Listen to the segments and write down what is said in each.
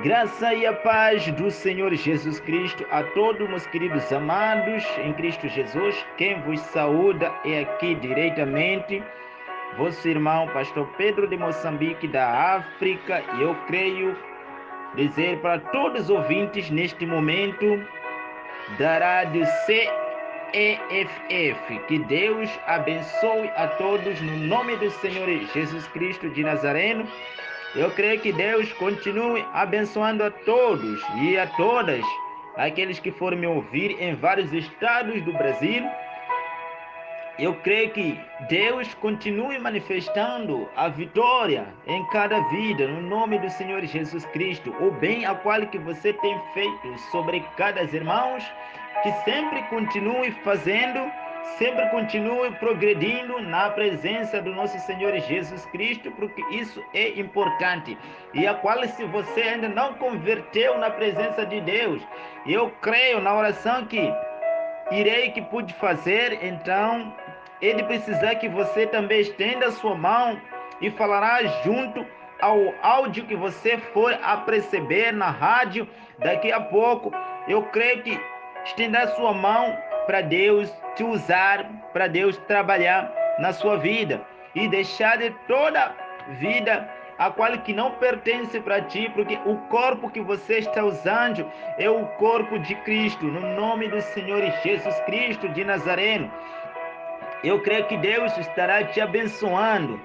Graça e a paz do Senhor Jesus Cristo a todos meus queridos amados em Cristo Jesus. Quem vos saúda é aqui diretamente vosso irmão Pastor Pedro de Moçambique da África. E eu creio dizer para todos os ouvintes neste momento da rádio CEFF que Deus abençoe a todos no nome do Senhor Jesus Cristo de Nazareno. Eu creio que Deus continue abençoando a todos e a todas aqueles que forem me ouvir em vários estados do Brasil. Eu creio que Deus continue manifestando a vitória em cada vida, no nome do Senhor Jesus Cristo, o bem a qual que você tem feito sobre cada irmãos, que sempre continue fazendo sempre continue progredindo na presença do nosso Senhor Jesus Cristo, porque isso é importante. E a qual, se você ainda não converteu na presença de Deus, eu creio na oração que irei que pude fazer, então ele precisa que você também estenda a sua mão e falará junto ao áudio que você for a perceber na rádio daqui a pouco. Eu creio que estenda a sua mão para Deus te usar, para Deus trabalhar na sua vida e deixar de toda vida a qual que não pertence para ti, porque o corpo que você está usando é o corpo de Cristo, no nome do Senhor Jesus Cristo de Nazareno. Eu creio que Deus estará te abençoando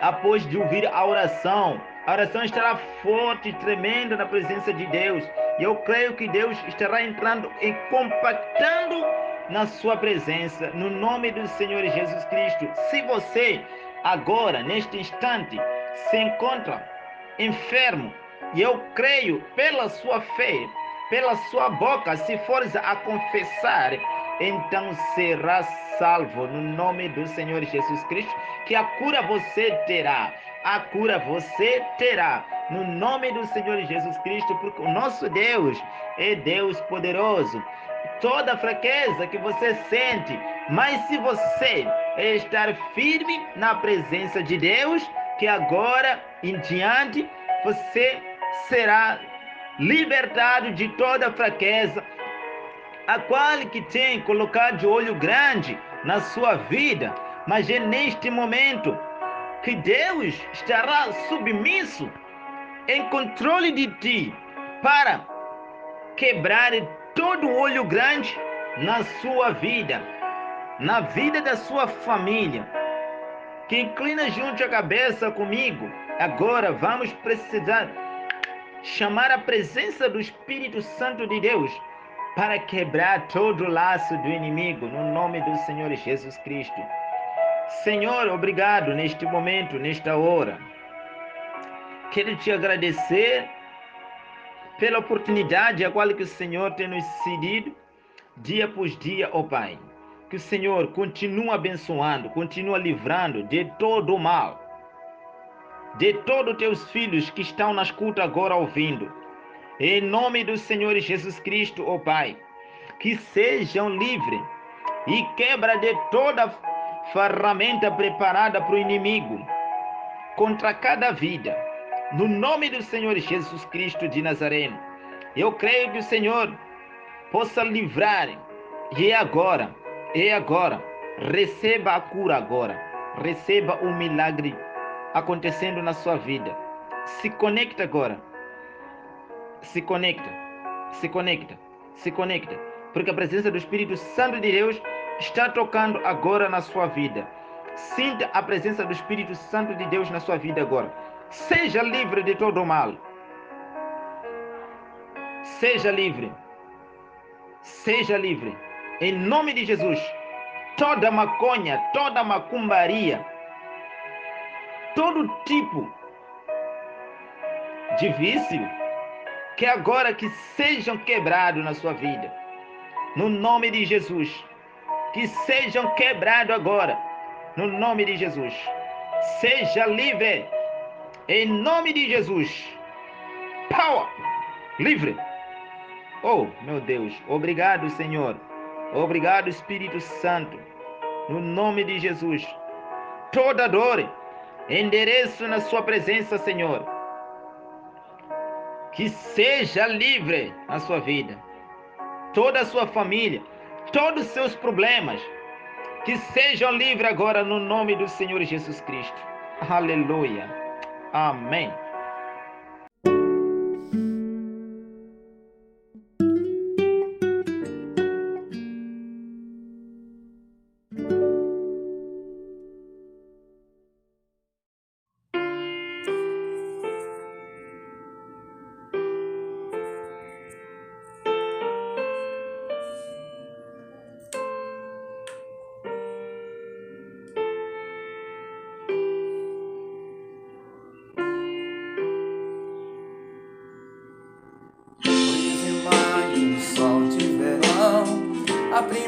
após de ouvir a oração. A oração estará forte, tremenda na presença de Deus. E eu creio que Deus estará entrando e compactando na sua presença, no nome do Senhor Jesus Cristo. Se você agora, neste instante, se encontra enfermo, e eu creio pela sua fé, pela sua boca, se fores a confessar, então será salvo no nome do Senhor Jesus Cristo, que a cura você terá. A cura você terá. No nome do Senhor Jesus Cristo, porque o nosso Deus é Deus poderoso. Toda fraqueza que você sente, mas se você estar firme na presença de Deus, que agora em diante você será libertado de toda fraqueza, a qual que tem colocado olho grande na sua vida, mas é neste momento que Deus estará submisso em controle de ti para quebrar todo olho grande na sua vida, na vida da sua família. Que inclina junto a cabeça comigo. Agora vamos precisar chamar a presença do Espírito Santo de Deus para quebrar todo o laço do inimigo, no nome do Senhor Jesus Cristo. Senhor, obrigado neste momento, nesta hora. Quero te agradecer pela oportunidade a qual que o Senhor tem nos cedido dia após dia, ó oh Pai. Que o Senhor continue abençoando, continue livrando de todo o mal, de todos os teus filhos que estão na escuta agora ouvindo. Em nome do Senhor Jesus Cristo, ó oh Pai, que sejam livres e quebra de toda ferramenta preparada para o inimigo contra cada vida no nome do Senhor Jesus Cristo de Nazareno. Eu creio que o Senhor possa livrar. E é agora, é agora. Receba a cura agora. Receba o milagre acontecendo na sua vida. Se conecta agora. Se conecta. Se conecta. Se conecta. Porque a presença do Espírito Santo de Deus está tocando agora na sua vida. Sinta a presença do Espírito Santo de Deus na sua vida agora. Seja livre de todo o mal. Seja livre. Seja livre. Em nome de Jesus. Toda maconha, toda macumbaria, todo tipo de vício, que agora que sejam quebrados na sua vida. No nome de Jesus. Que sejam quebrados agora. No nome de Jesus. Seja livre em nome de Jesus. Power! Livre! Oh, meu Deus, obrigado, Senhor. Obrigado, Espírito Santo. No nome de Jesus. Toda dor, endereço na Sua presença, Senhor. que seja livre na sua vida. Toda a sua família, todos os seus problemas, que sejam livres agora no nome do Senhor Jesus Cristo. Aleluia. Amém.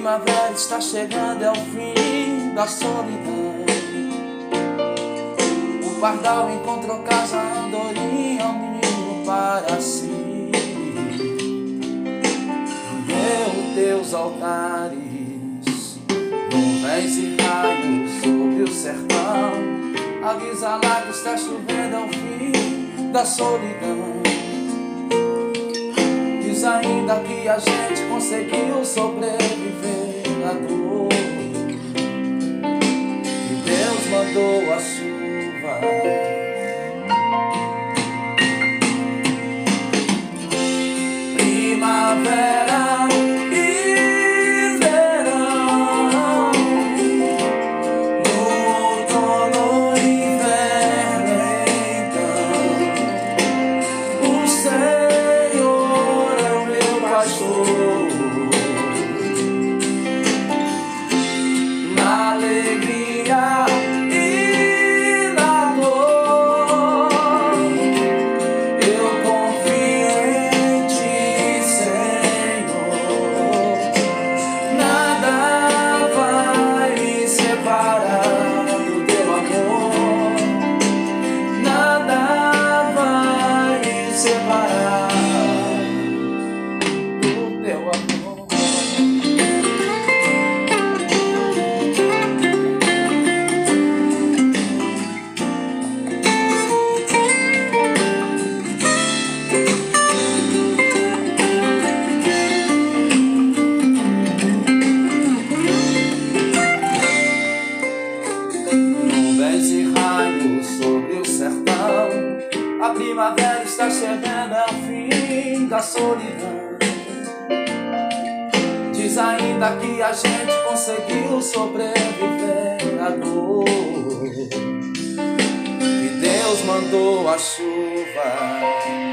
Primavera está chegando, é o fim da solidão. O pardal encontrou casa, andorinha, um ninho para si. Meu teus altares, nuvens e raios sobre o sertão. Avisa lá que está chovendo, é o fim da solidão ainda que a gente conseguiu sobreviver à dor. Deus mandou a chuva. Que a gente conseguiu sobreviver à dor. E Deus mandou a chuva